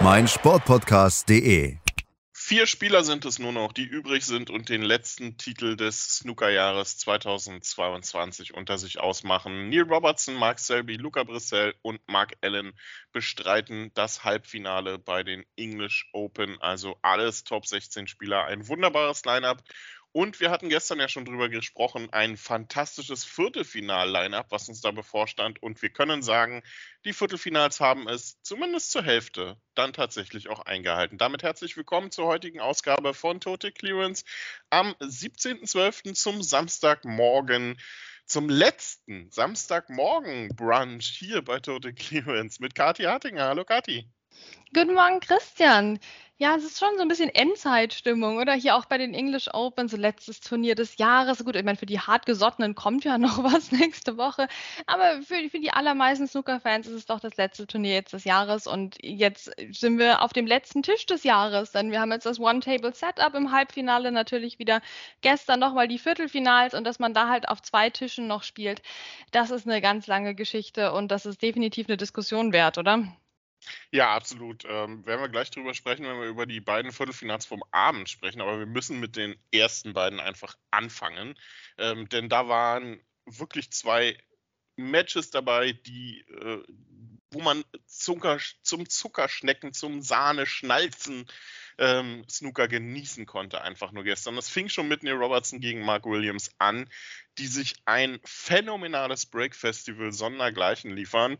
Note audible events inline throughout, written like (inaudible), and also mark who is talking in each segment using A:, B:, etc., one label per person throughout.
A: meinsportpodcast.de.
B: Vier Spieler sind es nur noch, die übrig sind und den letzten Titel des Snookerjahres 2022 unter sich ausmachen. Neil Robertson, Mark Selby, Luca Brissell und Mark Allen bestreiten das Halbfinale bei den English Open. Also alles Top 16 Spieler. Ein wunderbares Lineup. Und wir hatten gestern ja schon drüber gesprochen, ein fantastisches Viertelfinal-Line-Up, was uns da bevorstand. Und wir können sagen, die Viertelfinals haben es zumindest zur Hälfte dann tatsächlich auch eingehalten. Damit herzlich willkommen zur heutigen Ausgabe von Total Clearance am 17.12. zum Samstagmorgen zum letzten Samstagmorgen-Brunch hier bei Total Clearance mit Kati Hartinger. Hallo Kati.
C: Guten Morgen, Christian. Ja, es ist schon so ein bisschen Endzeitstimmung, oder? Hier auch bei den English Open, so letztes Turnier des Jahres. Gut, ich meine, für die Hartgesottenen kommt ja (laughs) noch was nächste Woche. Aber für, für die allermeisten Snooker-Fans ist es doch das letzte Turnier jetzt des Jahres. Und jetzt sind wir auf dem letzten Tisch des Jahres. Denn wir haben jetzt das One-Table-Setup im Halbfinale natürlich wieder. Gestern nochmal die Viertelfinals und dass man da halt auf zwei Tischen noch spielt. Das ist eine ganz lange Geschichte und das ist definitiv eine Diskussion wert, oder?
B: Ja, absolut. Ähm, werden wir gleich drüber sprechen, wenn wir über die beiden Viertelfinals vom Abend sprechen. Aber wir müssen mit den ersten beiden einfach anfangen. Ähm, denn da waren wirklich zwei Matches dabei, die, äh, wo man Zucker, zum Zuckerschnecken, zum Sahne-Schnalzen ähm, Snooker genießen konnte, einfach nur gestern. Das fing schon mit Neil Robertson gegen Mark Williams an, die sich ein phänomenales Break-Festival sondergleichen liefern.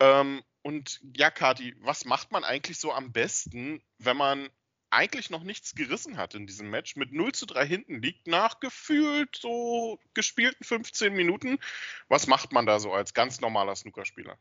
B: Ähm, und ja, Kati, was macht man eigentlich so am besten, wenn man eigentlich noch nichts gerissen hat in diesem Match, mit 0 zu 3 hinten liegt, nach gefühlt so gespielten 15 Minuten? Was macht man da so als ganz normaler Snookerspieler?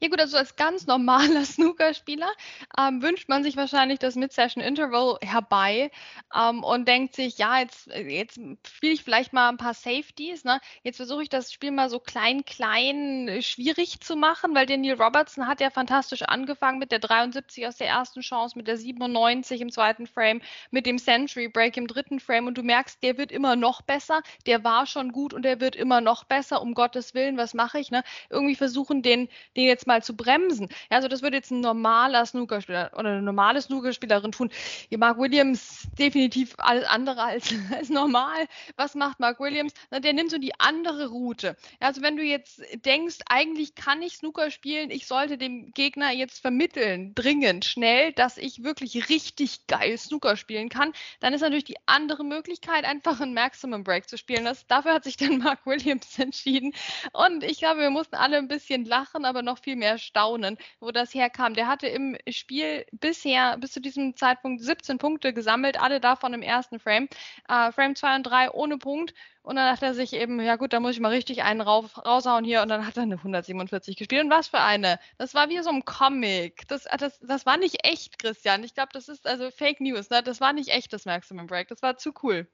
C: Ja gut, also als ganz normaler (laughs) Snookerspieler ähm, wünscht man sich wahrscheinlich das Mid-Session-Interval herbei ähm, und denkt sich, ja, jetzt, jetzt spiele ich vielleicht mal ein paar Safeties. Ne? Jetzt versuche ich das Spiel mal so klein, klein, äh, schwierig zu machen, weil der Neil Robertson hat ja fantastisch angefangen mit der 73 aus der ersten Chance, mit der 97 im zweiten Frame, mit dem Century Break im dritten Frame und du merkst, der wird immer noch besser, der war schon gut und der wird immer noch besser, um Gottes Willen, was mache ich? Ne? Irgendwie versuchen, den, den jetzt mal zu bremsen. Ja, also das würde jetzt ein normaler Snookerspieler oder eine normale Snookerspielerin tun. Mark Williams definitiv alles andere als, (laughs) als normal. Was macht Mark Williams? Na, der nimmt so die andere Route. Ja, also wenn du jetzt denkst, eigentlich kann ich Snooker spielen, ich sollte dem Gegner jetzt vermitteln, dringend, schnell, dass ich wirklich richtig geil Snooker spielen kann, dann ist natürlich die andere Möglichkeit, einfach einen Maximum Break zu spielen. Das, dafür hat sich dann (laughs) Mark Williams entschieden. Und ich glaube, wir mussten alle ein bisschen lachen, aber noch viel mehr staunen, wo das herkam. Der hatte im Spiel bisher bis zu diesem Zeitpunkt 17 Punkte gesammelt, alle davon im ersten Frame. Äh, Frame 2 und 3 ohne Punkt. Und dann dachte er sich eben, ja gut, da muss ich mal richtig einen rauf, raushauen hier. Und dann hat er eine 147 gespielt. Und was für eine? Das war wie so ein Comic. Das, das, das war nicht echt, Christian. Ich glaube, das ist also Fake News. Ne? Das war nicht echt, das Maximum Break. Das war zu cool.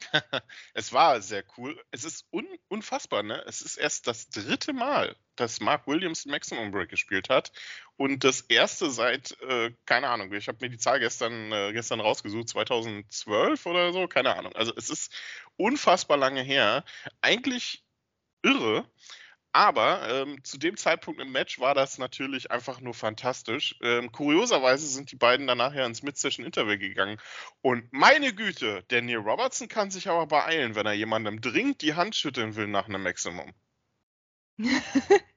C: (laughs)
B: es war sehr cool. Es ist un unfassbar, ne? Es ist erst das dritte Mal, dass Mark Williams Maximum Break gespielt hat. Und das erste seit, äh, keine Ahnung, ich habe mir die Zahl gestern, äh, gestern rausgesucht, 2012 oder so, keine Ahnung. Also es ist unfassbar lange her. Eigentlich irre. Aber ähm, zu dem Zeitpunkt im Match war das natürlich einfach nur fantastisch. Ähm, kurioserweise sind die beiden danach ja ins Mid-Session-Interview gegangen. Und meine Güte, der Neil Robertson kann sich aber beeilen, wenn er jemandem dringend die Hand schütteln will nach einem Maximum. (laughs)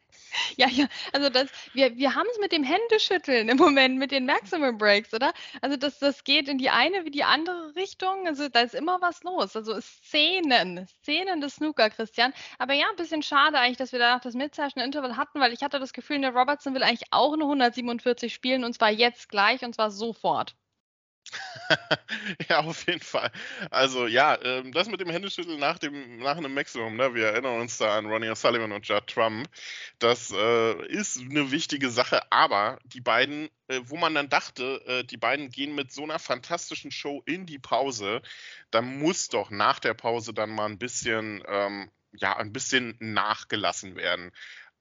C: Ja, ja, also das, wir, wir haben es mit dem Händeschütteln im Moment, mit den Maximum Breaks, oder? Also das, das geht in die eine wie die andere Richtung. Also da ist immer was los. Also Szenen, Szenen des Snooker, Christian. Aber ja, ein bisschen schade eigentlich, dass wir danach das Mid-Session Interval hatten, weil ich hatte das Gefühl, der Robertson will eigentlich auch eine 147 spielen und zwar jetzt gleich und zwar sofort. (laughs)
B: ja, auf jeden Fall. Also ja, ähm, das mit dem Händeschütteln nach dem nach einem Maximum, ne? wir erinnern uns da an Ronnie O'Sullivan und Judd Trump, das äh, ist eine wichtige Sache, aber die beiden, äh, wo man dann dachte, äh, die beiden gehen mit so einer fantastischen Show in die Pause, dann muss doch nach der Pause dann mal ein bisschen, ähm, ja, ein bisschen nachgelassen werden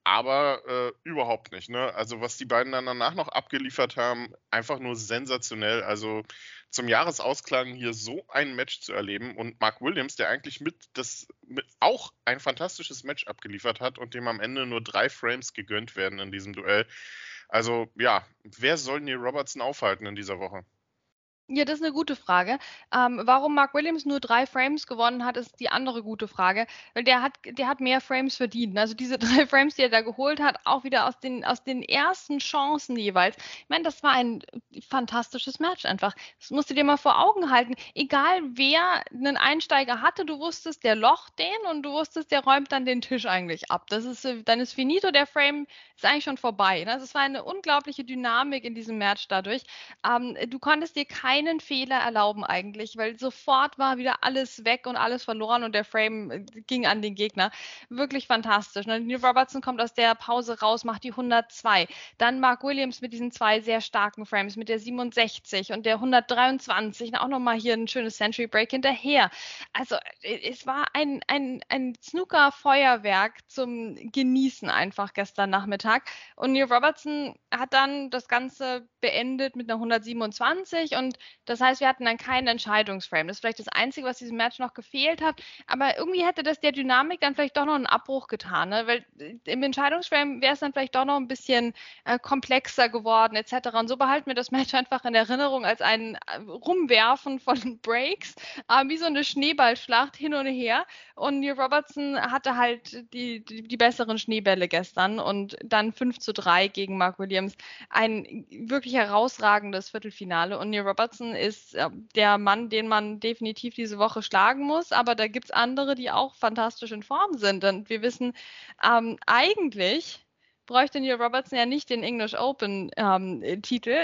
B: aber äh, überhaupt nicht. Ne? Also was die beiden dann danach noch abgeliefert haben, einfach nur sensationell. Also zum Jahresausklang hier so ein Match zu erleben und Mark Williams, der eigentlich mit das mit auch ein fantastisches Match abgeliefert hat und dem am Ende nur drei Frames gegönnt werden in diesem Duell. Also ja, wer soll Neil Robertson aufhalten in dieser Woche?
C: Ja, das ist eine gute Frage. Ähm, warum Mark Williams nur drei Frames gewonnen hat, ist die andere gute Frage. Weil der hat, der hat mehr Frames verdient. Also diese (laughs) drei Frames, die er da geholt hat, auch wieder aus den, aus den ersten Chancen jeweils. Ich meine, das war ein fantastisches Match einfach. Das musst du dir mal vor Augen halten. Egal wer einen Einsteiger hatte, du wusstest, der Loch den und du wusstest, der räumt dann den Tisch eigentlich ab. Das ist, dann ist finito, der Frame ist eigentlich schon vorbei. Ne? Also es war eine unglaubliche Dynamik in diesem Match dadurch. Ähm, du konntest dir kein keinen Fehler erlauben eigentlich, weil sofort war wieder alles weg und alles verloren und der Frame äh, ging an den Gegner. Wirklich fantastisch. Ne? Neil Robertson kommt aus der Pause raus, macht die 102. Dann Mark Williams mit diesen zwei sehr starken Frames, mit der 67 und der 123. Auch nochmal hier ein schönes Century Break hinterher. Also äh, es war ein, ein, ein Snooker-Feuerwerk zum Genießen einfach gestern Nachmittag. Und Neil Robertson hat dann das Ganze beendet mit einer 127 und das heißt, wir hatten dann keinen Entscheidungsframe. Das ist vielleicht das Einzige, was diesem Match noch gefehlt hat. Aber irgendwie hätte das der Dynamik dann vielleicht doch noch einen Abbruch getan. Ne? Weil äh, im Entscheidungsframe wäre es dann vielleicht doch noch ein bisschen äh, komplexer geworden, etc. Und so behalten wir das Match (laughs) einfach in Erinnerung als ein äh, Rumwerfen von (laughs) Breaks, äh, wie so eine Schneeballschlacht hin und her. Und Neil Robertson hatte halt die, die, die besseren Schneebälle gestern und dann 5 zu 3 gegen Mark Williams. Ein wirklich herausragendes Viertelfinale. Und Neil Robertson Robertson ist äh, der Mann, den man definitiv diese Woche schlagen muss. Aber da gibt es andere, die auch fantastisch in Form sind. Und wir wissen, ähm, eigentlich bräuchte Neil Robertson ja nicht den English Open ähm,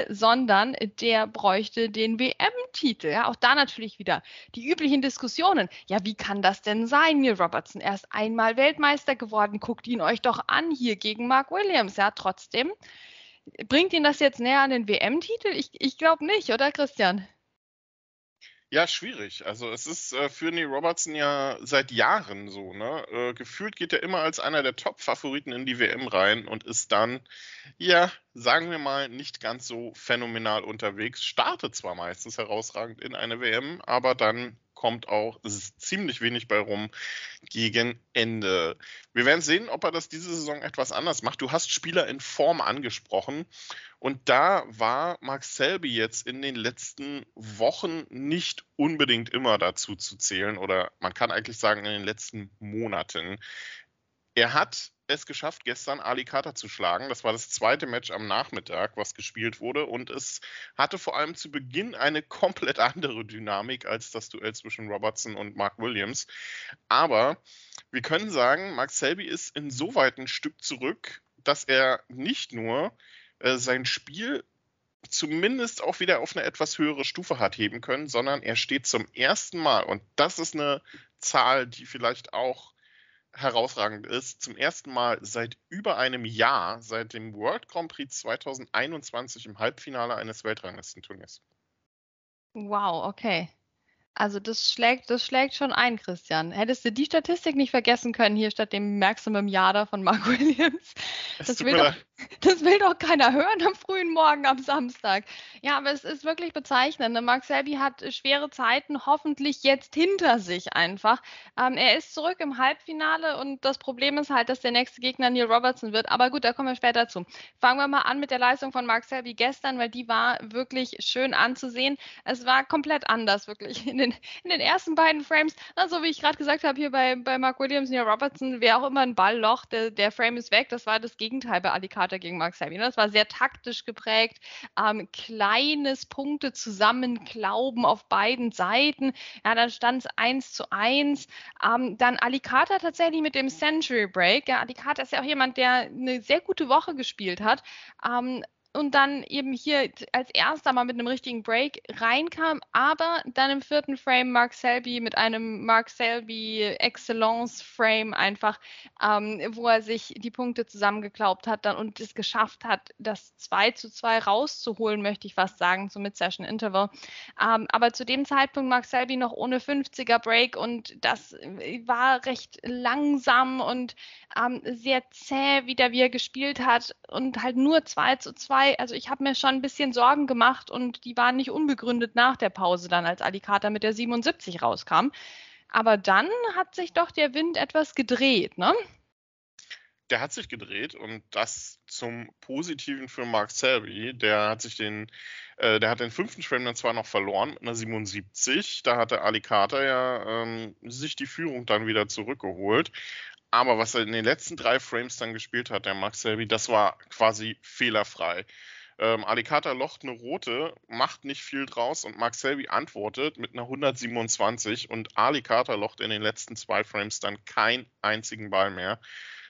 C: sondern der bräuchte den WM-Titel. Ja, auch da natürlich wieder die üblichen Diskussionen. Ja, wie kann das denn sein, Neil Robertson? Erst einmal Weltmeister geworden, guckt ihn euch doch an hier gegen Mark Williams. Ja, trotzdem Bringt ihn das jetzt näher an den WM-Titel? Ich, ich glaube nicht, oder Christian?
B: Ja, schwierig. Also es ist äh, für Neil Robertson ja seit Jahren so. Ne? Äh, gefühlt geht er immer als einer der Top-Favoriten in die WM rein und ist dann, ja, sagen wir mal, nicht ganz so phänomenal unterwegs. Startet zwar meistens herausragend in eine WM, aber dann kommt auch ziemlich wenig bei rum gegen Ende. Wir werden sehen, ob er das diese Saison etwas anders macht. Du hast Spieler in Form angesprochen und da war Mark Selby jetzt in den letzten Wochen nicht unbedingt immer dazu zu zählen oder man kann eigentlich sagen in den letzten Monaten. Er hat es geschafft, gestern Ali Carter zu schlagen. Das war das zweite Match am Nachmittag, was gespielt wurde. Und es hatte vor allem zu Beginn eine (laughs) komplett andere Dynamik als das Duell zwischen Robertson und Mark Williams. Aber wir können sagen, Mark Selby ist insoweit ein Stück zurück, dass er nicht nur äh, sein Spiel zumindest auch wieder auf eine etwas höhere Stufe hat heben können, sondern er steht zum ersten Mal, und das ist eine Zahl, die vielleicht auch herausragend ist, zum ersten Mal seit über einem Jahr, seit dem World Grand Prix 2021 im Halbfinale eines Weltranglistenturniers.
C: Wow, okay. Also das schlägt, das schlägt schon ein, Christian. Hättest du die Statistik nicht vergessen können hier statt dem Maximum Jada von Mark (laughs) Williams? Das will, doch, das will doch keiner hören am frühen Morgen am Samstag. Ja, aber es ist wirklich bezeichnend. Ne? Mark Selby hat schwere Zeiten hoffentlich jetzt hinter sich einfach. Ähm, er ist zurück im Halbfinale und das Problem ist halt, dass der nächste Gegner Neil Robertson wird. Aber gut, da kommen wir später zu. Fangen wir mal an mit der Leistung von Mark Selby gestern, weil die war wirklich schön anzusehen. Es war komplett anders, wirklich. In den in den ersten beiden Frames, so wie ich gerade gesagt habe, hier bei, bei Mark Williams Neil Robertson, wer auch immer ein Ballloch, der, der Frame ist weg. Das war das Gegenteil bei Ali Carter gegen Mark Selby. Das war sehr taktisch geprägt, ähm, kleines Punkte zusammenklauben auf beiden Seiten. Ja, dann stand es 1 zu 1. Ähm, dann Ali Carter tatsächlich mit dem Century Break. Ja, Ali Carter ist ja auch jemand, der eine sehr gute Woche gespielt hat. Ähm, und dann eben hier als erster mal mit einem richtigen Break reinkam, aber dann im vierten Frame Mark Selby mit einem Mark Selby Excellence Frame einfach, ähm, wo er sich die Punkte zusammengeklaubt hat dann und es geschafft hat, das 2 zu 2 rauszuholen, möchte ich fast sagen, zum Mid-Session Interval. Ähm, aber zu dem Zeitpunkt Mark Selby noch ohne 50er Break und das war recht langsam und ähm, sehr zäh wieder, wie er gespielt hat und halt nur 2 zu 2 dabei, also ich habe mir schon ein bisschen Sorgen gemacht und die waren nicht unbegründet nach der Pause dann, als Alicata mit der 77 rauskam. Aber dann hat sich doch der Wind etwas gedreht, ne?
B: Der hat sich gedreht und das zum Positiven für Mark Selby. Der hat sich den, äh, der hat den fünften Frame dann zwar noch verloren mit einer 77. Da hatte Alicata ja ähm, sich die Führung dann wieder zurückgeholt. Aber was er in den letzten drei Frames dann gespielt hat, der Max Selby, das war quasi fehlerfrei. Ähm, Alicata locht eine rote, macht nicht viel draus und Max Selby antwortet mit einer 127 und Alicata locht in den letzten zwei Frames dann keinen einzigen Ball mehr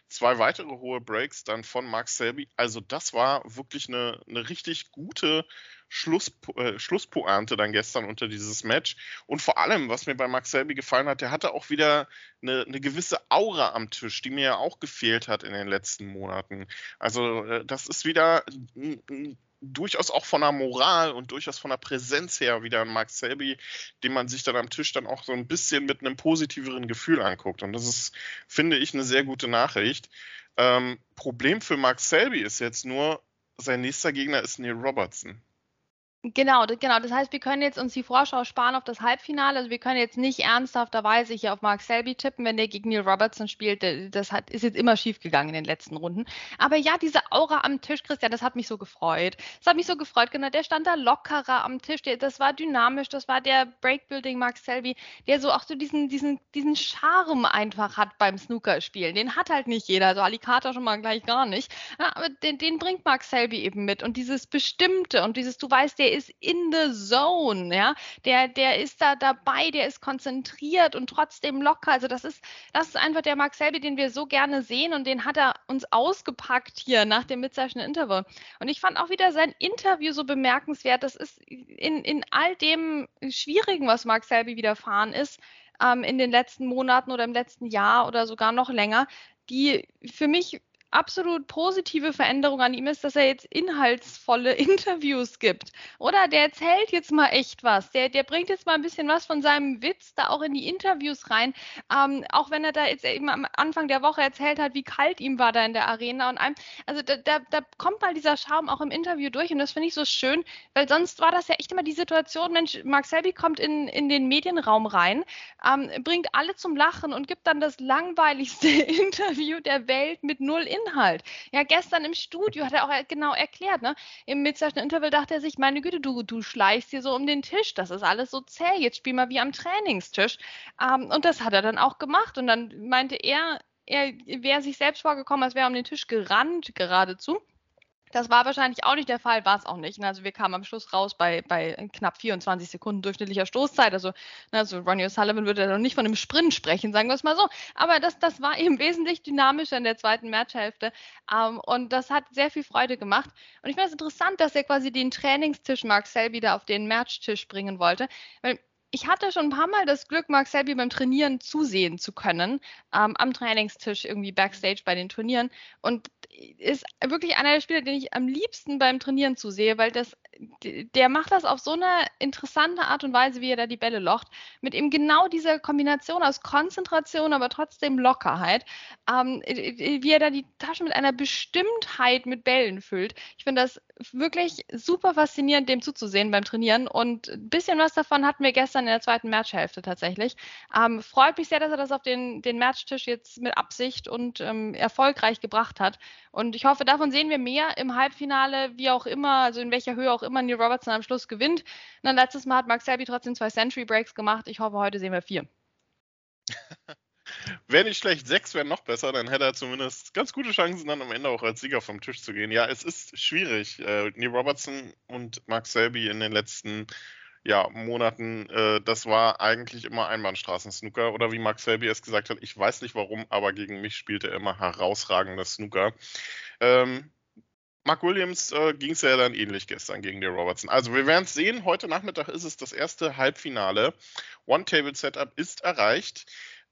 B: zwei weitere hohe Breaks dann von Max Selby. Also das war wirklich eine, eine richtig gute Schluss, äh, Schlusspointe dann gestern unter dieses Match. Und vor allem, was mir bei Max Selby gefallen hat, der hatte auch wieder eine, eine gewisse Aura am Tisch, die mir ja auch gefehlt hat in den letzten Monaten. Also äh, das ist wieder ein, durchaus auch von der Moral und durchaus von der Präsenz her wieder ein Mark Selby, den man sich dann am Tisch dann auch so ein bisschen mit einem positiveren Gefühl anguckt. Und das ist, finde ich, eine sehr gute Nachricht. Ähm, Problem für Mark Selby ist jetzt nur, sein nächster Gegner ist Neil Robertson.
C: Genau, genau. Das heißt, wir können jetzt uns die Vorschau sparen auf das Halbfinale. Also wir können jetzt nicht ernsthafterweise hier auf Mark Selby tippen, wenn der gegen Neil Robertson spielt. Das hat, ist jetzt immer schief gegangen in den letzten Runden. Aber ja, diese Aura am Tisch, Christian, das hat mich so gefreut. Das hat mich so gefreut, genau. Der stand da lockerer am Tisch. Der, das war dynamisch. Das war der Breakbuilding Mark Selby, der so auch so diesen, diesen, diesen Charme einfach hat beim Snookerspielen. Den hat halt nicht jeder. Also Alicata schon mal gleich gar nicht. Aber den, den bringt Mark Selby eben mit. Und dieses Bestimmte und dieses, du weißt, der ist ist in the zone, ja, der, der ist da dabei, der ist konzentriert und trotzdem locker. Also das ist, das ist einfach der Mark Selby, den wir so gerne sehen und den hat er uns ausgepackt hier nach dem Mid-Session Interval. Und ich fand auch wieder sein Interview so bemerkenswert. Das ist in, in all dem Schwierigen, was Mark Selby widerfahren ist, ähm, in den letzten Monaten oder im letzten Jahr oder sogar noch länger, die für mich absolut positive Veränderung an ihm ist, dass er jetzt inhaltsvolle (laughs) Interviews gibt. Oder der erzählt jetzt mal echt was. Der, der bringt jetzt mal ein bisschen was von seinem Witz da auch in die Interviews rein. Ähm, auch wenn er da jetzt eben am Anfang der Woche erzählt hat, wie kalt ihm war da in der Arena und einem, also da, da, da kommt mal dieser Charme auch im Interview durch und das finde ich so schön, weil sonst war das ja echt immer die Situation, Mensch, Mark Selby kommt in, in den Medienraum rein, ähm, bringt alle zum Lachen und gibt dann das langweiligste (laughs) Interview der Welt mit null Inhalt. Inhalt. Ja, gestern im Studio hat er auch genau erklärt, ne? Im Mid-Session Interval dachte er sich, meine Güte, du, du schleichst hier so um den Tisch, das ist alles so zäh, jetzt spiel mal wie am Trainingstisch. Ähm, und das hat er dann auch gemacht und dann meinte er, er wäre sich selbst vorgekommen, als wäre er um den Tisch gerannt geradezu. Das war wahrscheinlich auch nicht der Fall, war es auch nicht. Also wir kamen am Schluss raus bei, bei knapp 24 Sekunden durchschnittlicher Stoßzeit. Also, also Ronnie O'Sullivan würde ja noch nicht von einem Sprint sprechen, sagen wir es mal so. Aber das, das war eben wesentlich dynamischer in der zweiten Matchhälfte. Ähm, und das hat sehr viel Freude gemacht. Und ich finde es interessant, dass er quasi den Trainingstisch Selby da auf den Matchtisch bringen wollte. Weil ich hatte schon ein paar Mal das Glück, Mark Selby beim Trainieren zusehen zu können, ähm, am Trainingstisch irgendwie backstage bei den Turnieren. Und ist wirklich einer der Spieler, den ich am liebsten beim Trainieren zusehe, weil das der macht das auf so eine interessante Art und Weise, wie er da die Bälle locht, mit eben genau dieser Kombination aus Konzentration, aber trotzdem Lockerheit, ähm, wie er da die Tasche mit einer Bestimmtheit mit Bällen füllt. Ich finde das wirklich super faszinierend, dem zuzusehen beim Trainieren und ein bisschen was davon hatten wir gestern in der zweiten Matchhälfte tatsächlich. Ähm, freut mich sehr, dass er das auf den, den Matchtisch jetzt mit Absicht und ähm, erfolgreich gebracht hat und ich hoffe, davon sehen wir mehr im Halbfinale, wie auch immer, also in welcher Höhe auch immer Neil Robertson am Schluss gewinnt. Dann letztes Mal hat Mark Selby trotzdem zwei Century Breaks gemacht. Ich hoffe, heute sehen wir vier. (laughs)
B: Wäre nicht schlecht, sechs wären noch besser, dann hätte er zumindest ganz gute Chancen, dann am Ende auch als Sieger vom Tisch zu gehen. Ja, es ist schwierig. Äh, Neil Robertson und Mark Selby in den letzten ja, Monaten, äh, das war eigentlich immer Einbahnstraßen-Snooker. Oder wie Mark Selby es gesagt hat, ich weiß nicht warum, aber gegen mich spielt er immer herausragender Snooker. Ähm, Mark Williams äh, ging es ja dann ähnlich gestern gegen die Robertson. Also wir werden es sehen. Heute Nachmittag ist es das erste Halbfinale. One-Table-Setup ist erreicht.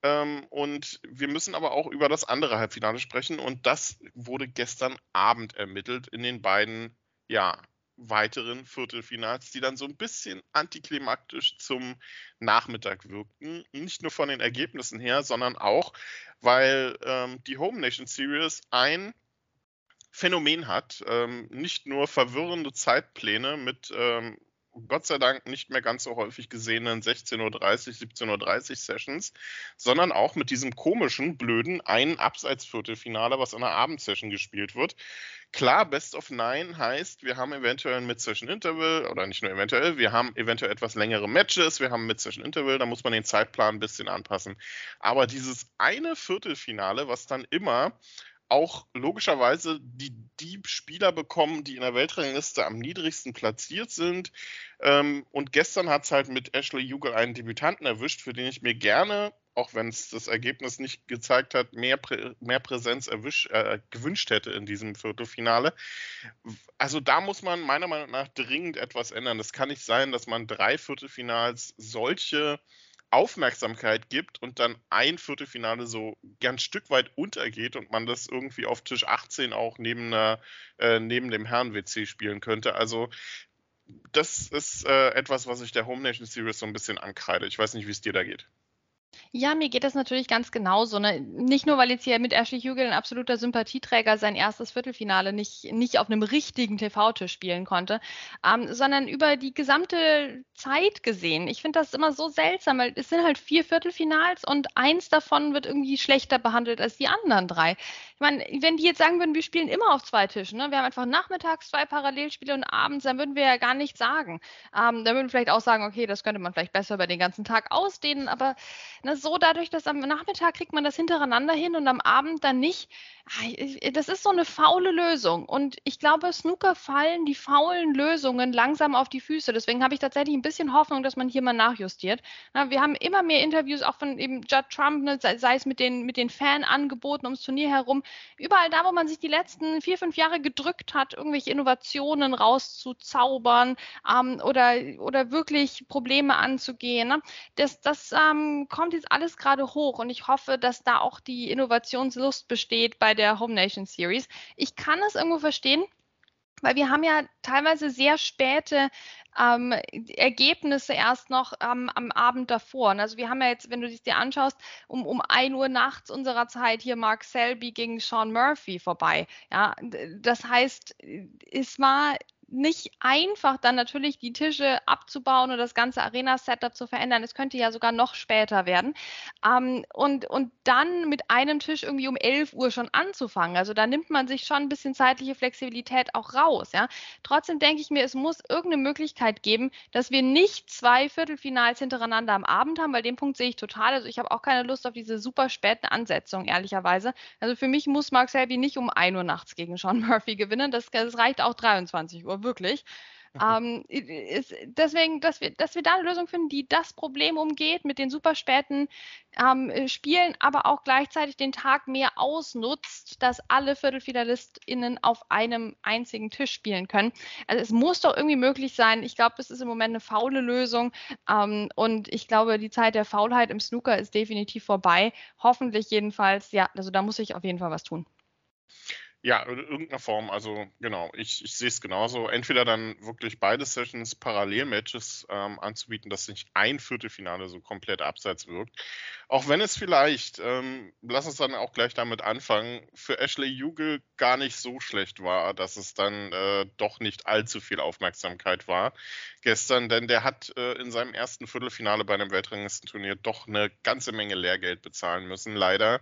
B: Ähm, und wir müssen aber auch über das andere Halbfinale sprechen. Und das wurde gestern Abend ermittelt in den beiden, ja, weiteren Viertelfinals, die dann so ein bisschen antiklimaktisch zum Nachmittag wirkten. Nicht nur von den Ergebnissen her, sondern auch, weil ähm, die Home Nation Series ein Phänomen hat. Ähm, nicht nur verwirrende Zeitpläne mit ähm, Gott sei Dank nicht mehr ganz so häufig gesehenen 16.30 Uhr, 17.30 Uhr Sessions, sondern auch mit diesem komischen, blöden einen Abseits-Viertelfinale, was in einer Abendsession gespielt wird. Klar, Best of Nine heißt, wir haben eventuell ein Mid-Session-Interval oder nicht nur eventuell, wir haben eventuell etwas längere Matches, wir haben Mid-Session-Interval, da muss man den Zeitplan ein bisschen anpassen. Aber dieses eine Viertelfinale, was dann immer auch logischerweise die, die Spieler bekommen, die in der Weltrangliste am niedrigsten platziert sind. Ähm, und gestern hat es halt mit Ashley Jugel einen Debütanten erwischt, für den ich mir gerne, auch wenn es das Ergebnis nicht gezeigt hat, mehr, Prä mehr Präsenz erwisch, äh, gewünscht hätte in diesem Viertelfinale. Also da muss man meiner Meinung nach dringend etwas ändern. Es kann nicht sein, dass man drei Viertelfinals solche Aufmerksamkeit gibt und dann ein Viertelfinale so ganz Stück weit untergeht und man das irgendwie auf Tisch 18 auch neben, einer, äh, neben dem Herren-WC spielen könnte. Also das ist äh, etwas, was ich der Home Nation Series so ein bisschen ankreide. Ich weiß nicht, wie es dir da geht.
C: Ja, mir geht das natürlich ganz genauso. Ne? Nicht nur, weil jetzt hier mit Ashley Hugel ein absoluter Sympathieträger sein erstes Viertelfinale nicht, nicht auf einem richtigen TV-Tisch spielen konnte, ähm, sondern über die gesamte Zeit gesehen. Ich finde das immer so seltsam, weil es sind halt vier Viertelfinals und eins davon wird irgendwie schlechter behandelt als die anderen drei. Ich meine, wenn die jetzt sagen würden, wir spielen immer auf zwei Tischen, ne? wir haben einfach nachmittags zwei Parallelspiele und abends, dann würden wir ja gar nichts sagen. Ähm, dann würden wir vielleicht auch sagen, okay, das könnte man vielleicht besser über den ganzen Tag ausdehnen, aber Ne, so dadurch, dass am Nachmittag kriegt man das hintereinander hin und am Abend dann nicht. Das ist so eine faule Lösung. Und ich glaube, Snooker fallen die faulen Lösungen langsam auf die Füße. Deswegen habe ich tatsächlich ein bisschen Hoffnung, dass man hier mal nachjustiert. Na, wir haben immer mehr Interviews, auch von eben Judd Trump, ne, sei, sei, es mit den, mit den Fanangeboten ums Turnier herum. Überall da, wo man sich die letzten vier, fünf Jahre gedrückt hat, irgendwelche Innovationen rauszuzaubern ähm, oder, oder wirklich Probleme anzugehen. Ne? Das, das ähm, kommt jetzt alles gerade hoch und ich hoffe, dass da auch die Innovationslust besteht bei der Home Nation Series. Ich kann es irgendwo verstehen, weil wir haben ja teilweise sehr späte ähm, Ergebnisse erst noch ähm, am Abend davor. Also wir haben ja jetzt, wenn du es dir anschaust, um, um 1 Uhr nachts unserer Zeit hier Mark Selby gegen Sean Murphy vorbei. Ja, das heißt, es war nicht einfach, dann natürlich die Tische abzubauen und das ganze Arena-Setup zu verändern. Es könnte ja sogar noch später werden. Ähm, und, und dann mit einem Tisch irgendwie um 11 Uhr schon anzufangen. Also da nimmt man sich schon ein bisschen zeitliche Flexibilität auch raus. Ja? Trotzdem denke ich mir, es muss irgendeine Möglichkeit geben, dass wir nicht zwei Viertelfinals hintereinander am Abend haben, weil den Punkt sehe ich total. Also ich habe auch keine Lust auf diese super späten Ansetzungen, ehrlicherweise. Also für mich muss Mark Selby nicht um 1 Uhr nachts gegen Sean Murphy gewinnen. Das, das reicht auch 23 Uhr wirklich. Ähm, ist, deswegen, dass wir, dass wir da eine Lösung finden, die das Problem umgeht mit den super späten ähm, Spielen, aber auch gleichzeitig den Tag mehr ausnutzt, dass alle ViertelfinalistInnen auf einem einzigen Tisch spielen können. Also es muss doch irgendwie möglich sein. Ich glaube, das ist im Moment eine faule Lösung ähm, und ich glaube, die Zeit der Faulheit im Snooker ist definitiv vorbei. Hoffentlich jedenfalls, ja, also da muss ich auf jeden Fall was tun.
B: Ja, in irgendeiner Form. Also genau, ich, ich sehe es genauso. Entweder dann wirklich beide Sessions Parallelmatches ähm, anzubieten, dass nicht ein Viertelfinale so komplett abseits wirkt. Auch wenn es vielleicht, ähm, lass uns dann auch gleich damit anfangen, für Ashley Jugel gar nicht so schlecht war, dass es dann äh, doch nicht allzu viel Aufmerksamkeit war gestern, denn der hat äh, in seinem ersten Viertelfinale bei einem Weltranglistenturnier doch eine ganze Menge Lehrgeld bezahlen müssen, leider.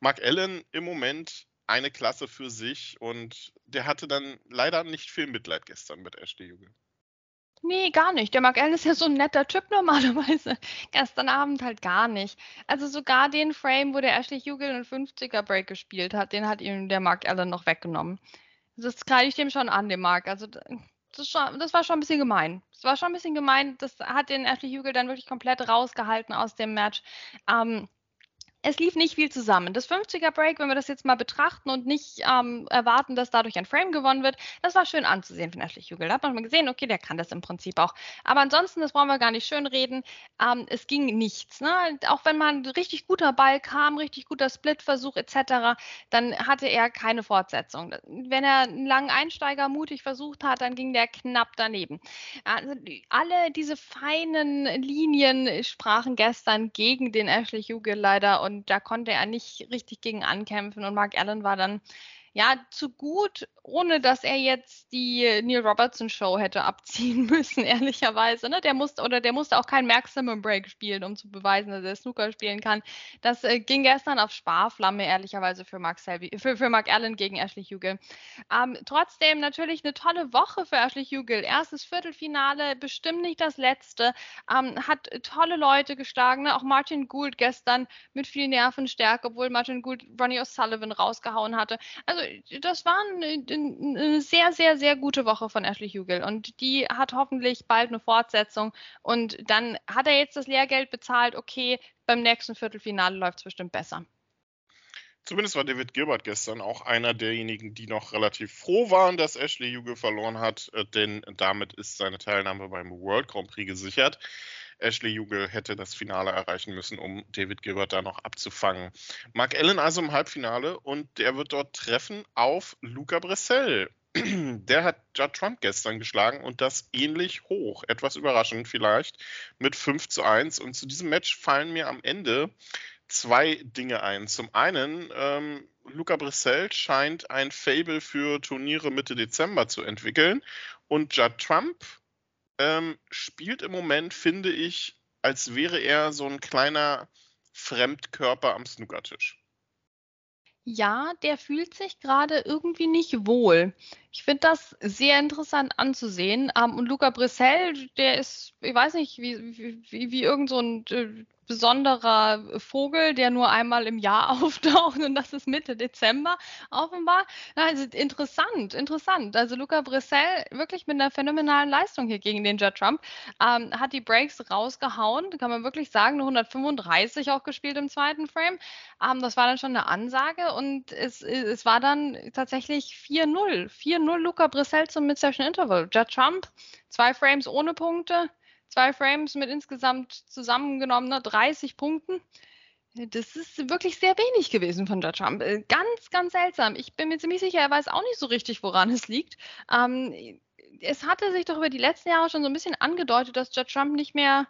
B: Mark Allen im Moment eine Klasse für sich und der hatte dann leider nicht viel Mitleid gestern mit Ashley Jugel.
C: Nee, gar nicht. Der Mark Allen ist ja so ein netter Typ (laughs) normalerweise. Gestern Abend halt gar nicht. Also sogar den Frame, wo der Ashley Hugel einen 50er Break gespielt hat, den hat ihm der Mark Allen noch weggenommen. Das kreide ich dem schon an, dem Mark. Also das, schon, das, war schon ein bisschen gemein. Das war schon ein bisschen gemein. Das hat den Ashley Hugel dann wirklich komplett rausgehalten aus dem Match. Ähm, es lief nicht viel zusammen. Das 50er Break, wenn wir das jetzt mal betrachten und nicht ähm, erwarten, dass dadurch ein Frame gewonnen wird, das war schön anzusehen von Ashley Hugel. Da hat man mal gesehen, okay, der kann das im Prinzip auch. Aber ansonsten, das brauchen wir gar nicht schön reden, ähm, es ging nichts. Ne? Auch wenn man richtig guter Ball kam, richtig guter Splitversuch etc., dann hatte er keine Fortsetzung. Wenn er einen langen Einsteiger mutig versucht hat, dann ging der knapp daneben. Also, alle diese feinen Linien sprachen gestern gegen den Ashley Hugel leider und und da konnte er nicht richtig gegen ankämpfen. Und Mark Allen war dann ja, zu gut, ohne dass er jetzt die Neil Robertson Show hätte abziehen (laughs) müssen, ehrlicherweise. Ne? Der musste oder der musste auch kein Maximum Break spielen, um zu beweisen, dass er Snooker spielen kann. Das äh, ging gestern auf Sparflamme, ehrlicherweise, für Mark, Selby, für, für Mark Allen gegen Ashley Hugel. Ähm, trotzdem natürlich eine tolle Woche für Ashley Hugel. Erstes Viertelfinale, bestimmt nicht das letzte. Ähm, hat tolle Leute geschlagen. Ne? Auch Martin Gould gestern mit viel Nervenstärke, obwohl Martin Gould Ronnie O'Sullivan rausgehauen hatte. Also das war eine sehr, sehr, sehr gute Woche von Ashley Hugel. Und die hat hoffentlich bald eine Fortsetzung. Und dann hat er jetzt das Lehrgeld bezahlt, okay, beim nächsten Viertelfinale läuft es bestimmt besser.
B: Zumindest war David Gilbert gestern auch einer derjenigen, die noch relativ froh waren, dass Ashley Hugel verloren hat, äh, denn damit ist seine Teilnahme beim World Grand Prix gesichert. Ashley Jugel hätte das Finale erreichen müssen, um David Gilbert da noch abzufangen. Mark Allen also im Halbfinale und der wird dort treffen auf Luca Bressel. (clears throat) Der hat Judd Trump gestern geschlagen und das ähnlich hoch. Etwas überraschend vielleicht mit 5 zu 1. Und zu diesem Match fallen mir am Ende zwei Dinge ein. Zum einen, ähm, Luca Brissell scheint ein Fable für Turniere Mitte Dezember zu entwickeln und Judd Trump ähm, spielt im Moment, finde ich, als wäre er so ein kleiner Fremdkörper am Snookertisch.
C: Ja, der fühlt sich gerade irgendwie nicht wohl. Ich finde das sehr interessant anzusehen. Ähm, und Luca Brissell, der ist, ich weiß nicht, wie, wie, wie irgend so ein äh, besonderer Vogel, der nur einmal im Jahr (laughs) auftaucht und das ist Mitte Dezember offenbar. Also interessant, interessant. Also Luca Brissell wirklich mit einer phänomenalen Leistung hier gegen den Judd Trump ähm, hat die Breaks rausgehauen, kann man wirklich sagen, nur 135 auch gespielt im zweiten Frame. Ähm, das war dann schon eine Ansage und es, es war dann tatsächlich 4-0. 4-0 Luca Brissell zum Mid-Session Interval. Judd Trump, zwei Frames ohne Punkte zwei Frames mit insgesamt zusammengenommen 30 Punkten. Das ist wirklich sehr wenig gewesen von Judge Trump. Äh, ganz, ganz seltsam. Ich bin mir ziemlich sicher, er weiß auch nicht so richtig, woran es liegt. Ähm, es hatte sich doch über die letzten Jahre schon so ein bisschen angedeutet, dass Judge Trump nicht mehr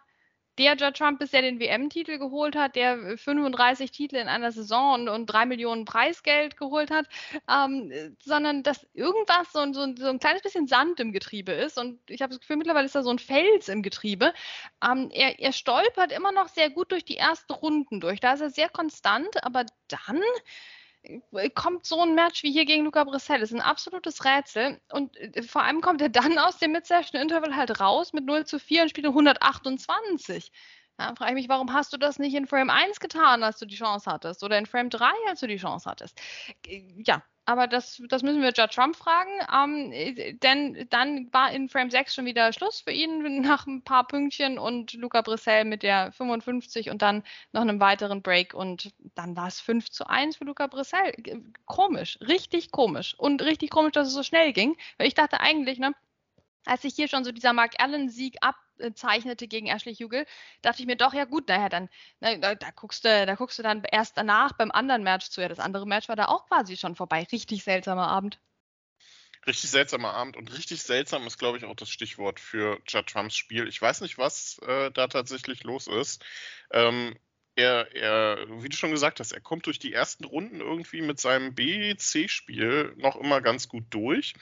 C: der Judd Trump bisher den WM-Titel geholt hat, der 35 Titel in einer Saison und, und 3 Millionen Preisgeld geholt hat, ähm, sondern dass irgendwas so, so, so, ein kleines bisschen Sand im Getriebe ist. Und ich habe das Gefühl, mittlerweile ist da so ein Fels im Getriebe. Ähm, er, er stolpert immer noch sehr gut durch die ersten Runden durch. Da ist er sehr konstant, aber dann kommt so ein Match wie hier gegen Luca Brissell. Das ist ein absolutes Rätsel. Und äh, vor allem kommt er dann aus dem Mid-Session Interval halt raus mit 0 zu 4 und spielt 128. Da frage ich mich, warum hast du das nicht in Frame 1 getan, als du die Chance hattest? Oder in Frame 3, als du die Chance hattest? Ja, aber das, das müssen wir Judge Trump fragen. Ähm, denn dann war in Frame 6 schon wieder Schluss für ihn nach ein paar Pünktchen und Luca Brissell mit der 55 und dann noch einem weiteren Break und dann war es 5 zu 1 für Luca Brissell. Komisch, richtig komisch. Und richtig komisch, dass es so schnell ging. Weil ich dachte eigentlich, ne, als sich hier schon so dieser Mark Allen-Sieg abzeichnete gegen Ashley Hugel, dachte ich mir doch, ja gut, naja, dann, na, da, da, guckst du, da guckst du dann erst danach beim anderen Match zu. Ja, das andere Match war da auch quasi schon vorbei. Richtig seltsamer Abend.
B: Richtig seltsamer Abend und richtig seltsam ist, glaube ich, auch das Stichwort für Judd Trumps Spiel. Ich weiß nicht, was äh, da tatsächlich los ist. Ähm, er, er, wie du schon gesagt hast, er kommt durch die ersten Runden irgendwie mit seinem B-C-Spiel noch immer ganz gut durch.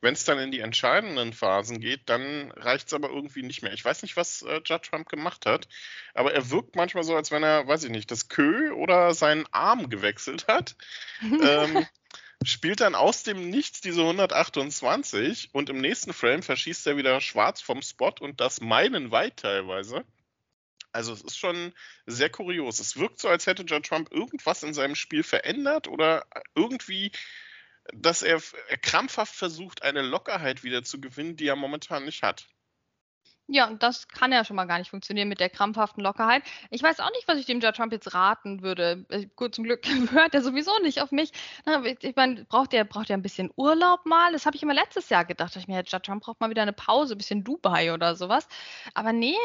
B: Wenn es dann in die entscheidenden Phasen geht, dann reicht es aber irgendwie nicht mehr. Ich weiß nicht, was äh, Judd Trump gemacht hat, aber er wirkt manchmal so, als wenn er, weiß ich nicht, das Kö oder seinen Arm gewechselt hat. (laughs) ähm, spielt dann aus dem Nichts diese 128 und im nächsten Frame verschießt er wieder schwarz vom Spot und das meilenweit teilweise. Also es ist schon sehr kurios. Es wirkt so, als hätte John Trump irgendwas in seinem Spiel verändert oder irgendwie, dass er krampfhaft versucht, eine Lockerheit wieder zu gewinnen, die er momentan nicht hat.
C: Ja, das kann ja schon mal gar nicht funktionieren mit der krampfhaften Lockerheit. Ich weiß auch nicht, was ich dem Judge Trump jetzt raten würde. Äh, gut, zum Glück (laughs) hört er sowieso nicht auf mich. Ich meine, braucht er braucht ein bisschen Urlaub mal? Das habe ich immer letztes Jahr gedacht. Ich mir, Judge Trump braucht mal wieder eine Pause, ein bisschen Dubai oder sowas. Aber nee,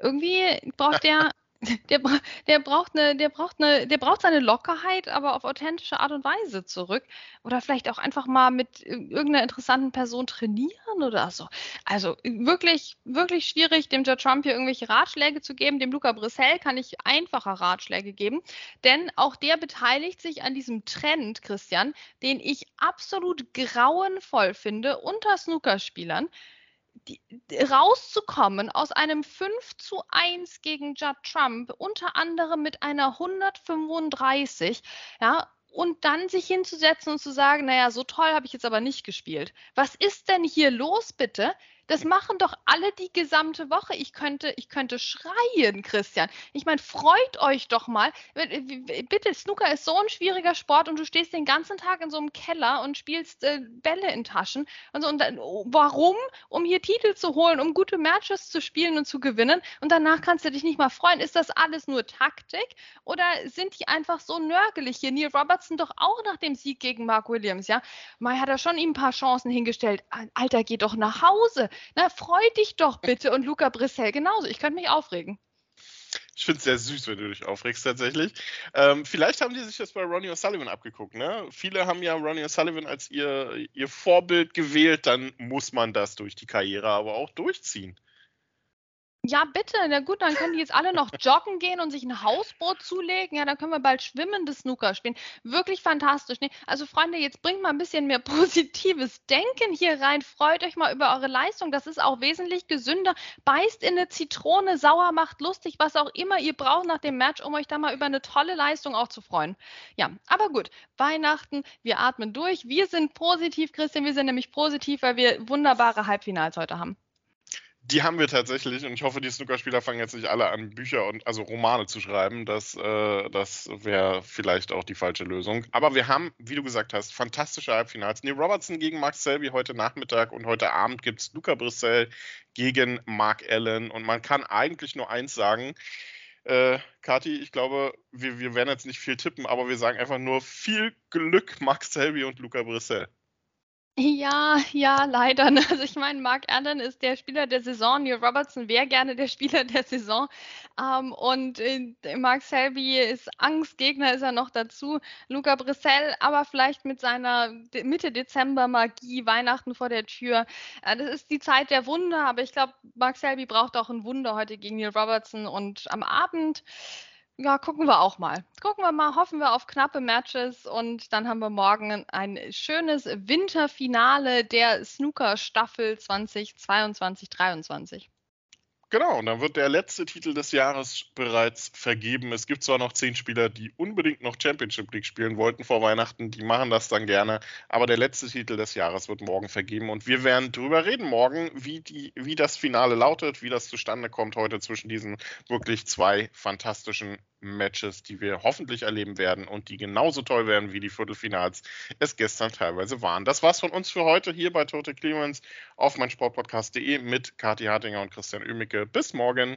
C: irgendwie braucht er der, (laughs) der, braucht eine, der, braucht eine, der braucht seine Lockerheit, aber auf authentische Art und Weise zurück. Oder vielleicht auch einfach mal mit irgendeiner interessanten Person trainieren oder so. Also wirklich, wirklich schwierig, dem Joe Trump hier irgendwelche Ratschläge zu geben. Dem Luca Brissell kann ich einfacher Ratschläge geben, denn auch der beteiligt sich an diesem Trend, Christian, den ich absolut grauenvoll finde unter Snookerspielern die, rauszukommen aus einem 5 zu 1 gegen Judd Trump, unter anderem mit einer 135, ja, und dann sich hinzusetzen und zu sagen, naja, so toll habe ich jetzt aber nicht gespielt. Was ist denn hier los, bitte? Das machen doch alle die gesamte Woche. Ich könnte, ich könnte schreien, Christian. Ich meine, freut euch doch mal. Bitte, Snooker ist so ein schwieriger Sport und du stehst den ganzen Tag in so einem Keller und spielst äh, Bälle in Taschen. Und, so, und dann, oh, warum? Um hier Titel zu holen, um gute Matches zu spielen und zu gewinnen. Und danach kannst du dich nicht mal freuen. Ist das alles nur Taktik? Oder sind die einfach so nörgelig hier? Neil Robertson doch auch nach dem Sieg gegen Mark Williams, ja? Mai hat er schon ihm ein paar Chancen hingestellt. Alter, geh doch nach Hause. Na, freu dich doch bitte. Und Luca Brissell genauso. Ich könnte mich aufregen.
B: Ich finde es sehr süß, wenn du dich aufregst tatsächlich. Ähm, vielleicht haben die sich das bei Ronnie O'Sullivan abgeguckt. Ne? Viele haben ja Ronnie O'Sullivan als ihr, ihr Vorbild gewählt. Dann muss man das durch die Karriere aber auch durchziehen.
C: Ja, bitte. Na gut, dann können die jetzt alle noch joggen gehen und sich ein Hausboot zulegen. Ja, dann können wir bald schwimmendes Snooker spielen. Wirklich fantastisch. Nee, also Freunde, jetzt bringt mal ein bisschen mehr (laughs) positives Denken hier rein. Freut euch mal über eure Leistung. Das ist auch wesentlich gesünder. Beißt in eine Zitrone, sauer, macht lustig, was auch immer ihr braucht nach dem Match, um euch da mal über eine tolle Leistung auch zu freuen. Ja, aber gut. Weihnachten, wir atmen durch. Wir sind positiv, Christian. Wir sind nämlich positiv, weil wir wunderbare Halbfinals heute haben.
B: Die haben wir tatsächlich und ich hoffe, die Snookerspieler fangen jetzt nicht alle an, Bücher und also Romane zu schreiben. Das, äh, das wäre vielleicht auch die falsche Lösung. Aber wir haben, wie du gesagt hast, fantastische Halbfinals. Neil Robertson gegen Mark Selby heute Nachmittag und heute Abend gibt es Luca Brissell gegen Mark Allen. Und man kann eigentlich nur eins sagen. Äh, Kati, ich glaube, wir, wir werden jetzt nicht viel tippen, aber wir sagen einfach nur viel Glück, Mark Selby und Luca Brissell.
C: Ja, ja, leider. Ne? Also ich meine, Mark Allen ist der Spieler der Saison, Neil Robertson wäre gerne der Spieler der Saison. Ähm, und äh, Mark Selby ist Angstgegner, ist er noch dazu. Luca Brissell, aber vielleicht mit seiner Mitte Dezember Magie, Weihnachten vor der Tür. Äh, das ist die Zeit der Wunder, aber ich glaube, Mark Selby braucht auch ein Wunder heute gegen Neil Robertson. Und am Abend ja, gucken wir auch mal. Gucken wir mal, hoffen wir auf knappe Matches und dann haben wir morgen ein schönes Winterfinale der Snooker-Staffel 2022-23.
B: Genau, und dann wird der letzte Titel des Jahres bereits vergeben. Es gibt zwar noch zehn Spieler, die unbedingt noch Championship League spielen wollten vor Weihnachten, die machen das dann gerne, aber der letzte Titel des Jahres wird morgen vergeben und wir werden darüber reden morgen, wie, die, wie das Finale lautet, wie das zustande kommt heute zwischen diesen wirklich zwei fantastischen Matches, die wir hoffentlich erleben werden und die genauso toll werden wie die Viertelfinals es gestern teilweise waren. Das war's von uns für heute hier bei Tote Clemens auf meinsportpodcast.de mit Kathi Hartinger und Christian Oemicke. Bis morgen.